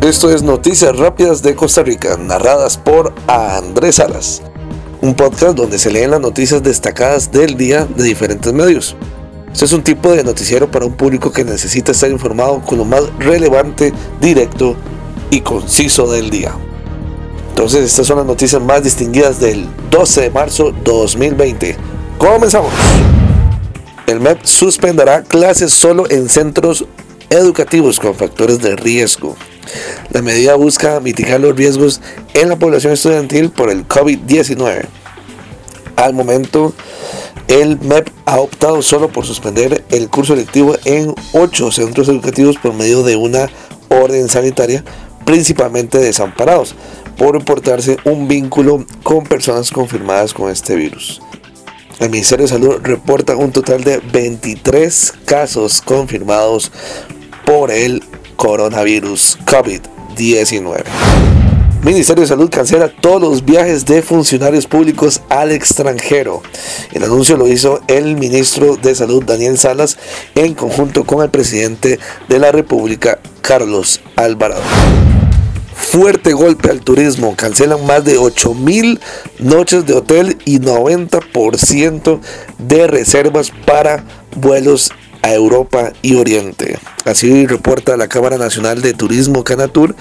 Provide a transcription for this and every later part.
Esto es Noticias Rápidas de Costa Rica, narradas por Andrés Salas, un podcast donde se leen las noticias destacadas del día de diferentes medios. Este es un tipo de noticiero para un público que necesita estar informado con lo más relevante, directo y conciso del día. Entonces, estas son las noticias más distinguidas del 12 de marzo 2020. Comenzamos. El MEP suspenderá clases solo en centros educativos con factores de riesgo. La medida busca mitigar los riesgos en la población estudiantil por el COVID-19. Al momento, el MEP ha optado solo por suspender el curso electivo en ocho centros educativos por medio de una orden sanitaria, principalmente desamparados, por importarse un vínculo con personas confirmadas con este virus. El Ministerio de Salud reporta un total de 23 casos confirmados por el coronavirus COVID-19. Ministerio de Salud cancela todos los viajes de funcionarios públicos al extranjero. El anuncio lo hizo el ministro de Salud Daniel Salas en conjunto con el presidente de la República Carlos Alvarado. Fuerte golpe al turismo, cancelan más de 8 noches de hotel y 90% de reservas para vuelos a Europa y Oriente. Así reporta la Cámara Nacional de Turismo Canatur.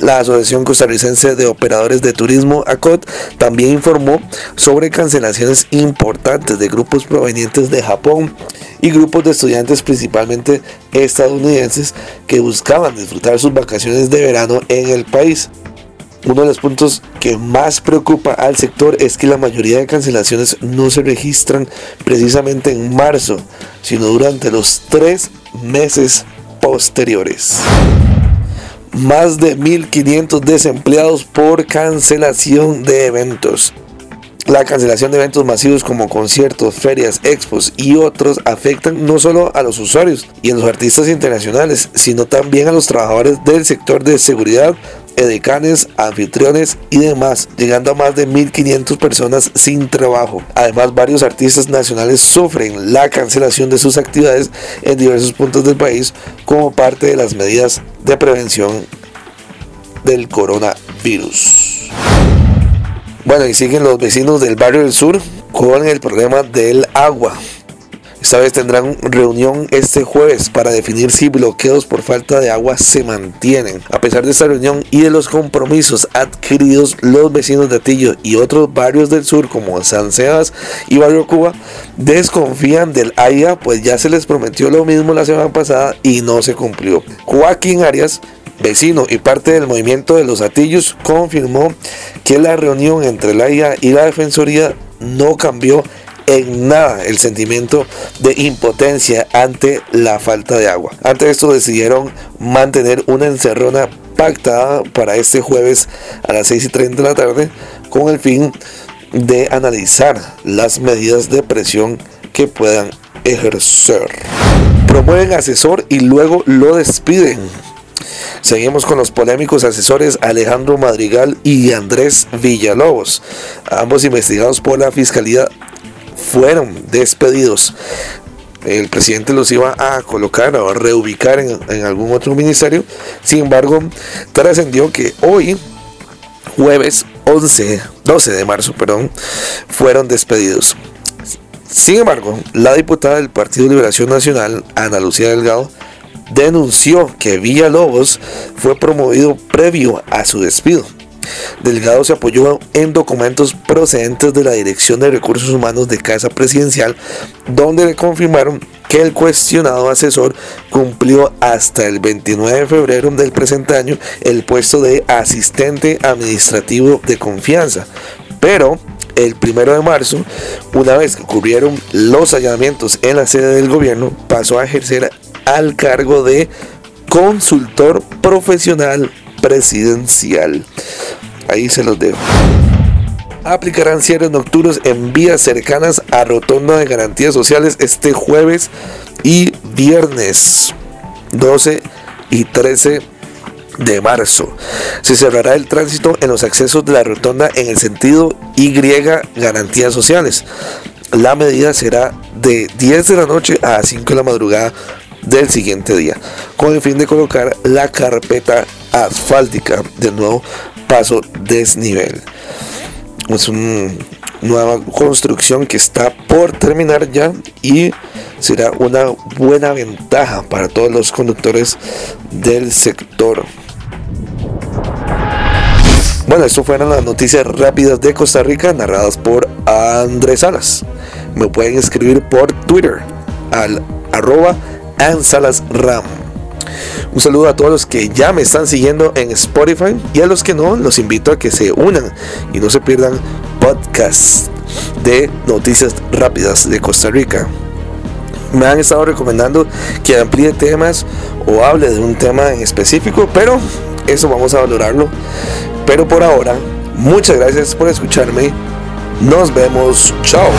La Asociación Costarricense de Operadores de Turismo ACOT también informó sobre cancelaciones importantes de grupos provenientes de Japón y grupos de estudiantes principalmente estadounidenses que buscaban disfrutar sus vacaciones de verano en el país. Uno de los puntos que más preocupa al sector es que la mayoría de cancelaciones no se registran precisamente en marzo, sino durante los tres meses posteriores. Más de 1.500 desempleados por cancelación de eventos. La cancelación de eventos masivos como conciertos, ferias, expos y otros afectan no solo a los usuarios y a los artistas internacionales, sino también a los trabajadores del sector de seguridad, edecanes, anfitriones y demás, llegando a más de 1.500 personas sin trabajo. Además, varios artistas nacionales sufren la cancelación de sus actividades en diversos puntos del país como parte de las medidas de prevención del coronavirus. Bueno, y siguen los vecinos del barrio del sur con el problema del agua. Esta vez tendrán reunión este jueves para definir si bloqueos por falta de agua se mantienen. A pesar de esta reunión y de los compromisos adquiridos, los vecinos de Atillo y otros barrios del sur como San Sebas y Barrio Cuba desconfían del AIA, pues ya se les prometió lo mismo la semana pasada y no se cumplió. Joaquín Arias vecino y parte del movimiento de los Atillos, confirmó que la reunión entre la IA y la Defensoría no cambió en nada el sentimiento de impotencia ante la falta de agua. Ante esto decidieron mantener una encerrona pactada para este jueves a las 6 y 30 de la tarde con el fin de analizar las medidas de presión que puedan ejercer. Promueven asesor y luego lo despiden. Seguimos con los polémicos asesores Alejandro Madrigal y Andrés Villalobos, ambos investigados por la Fiscalía fueron despedidos. El presidente los iba a colocar o a reubicar en, algún otro ministerio. Sin embargo, trascendió que hoy, jueves 11, 12 de marzo, perdón, fueron despedidos. Sin embargo, la diputada del Partido Liberación Nacional, Ana Lucía Delgado, denunció que Villalobos fue promovido previo a su despido. Delgado se apoyó en documentos procedentes de la Dirección de Recursos Humanos de Casa Presidencial, donde le confirmaron que el cuestionado asesor cumplió hasta el 29 de febrero del presente año el puesto de asistente administrativo de confianza. Pero el 1 de marzo, una vez que ocurrieron los allanamientos en la sede del gobierno, pasó a ejercer al cargo de consultor profesional presidencial. Ahí se los dejo. Aplicarán cierres nocturnos en vías cercanas a Rotonda de Garantías Sociales este jueves y viernes 12 y 13 de marzo. Se cerrará el tránsito en los accesos de la rotonda en el sentido Y Garantías Sociales. La medida será de 10 de la noche a 5 de la madrugada del siguiente día, con el fin de colocar la carpeta asfáltica del nuevo paso desnivel. Es una nueva construcción que está por terminar ya y será una buena ventaja para todos los conductores del sector. Bueno, esto fueron las noticias rápidas de Costa Rica narradas por Andrés Salas. Me pueden escribir por Twitter al arroba ansalasram. Un saludo a todos los que ya me están siguiendo en Spotify y a los que no, los invito a que se unan y no se pierdan podcasts de noticias rápidas de Costa Rica. Me han estado recomendando que amplíe temas o hable de un tema en específico, pero eso vamos a valorarlo pero por ahora, muchas gracias por escucharme. Nos vemos. Chao.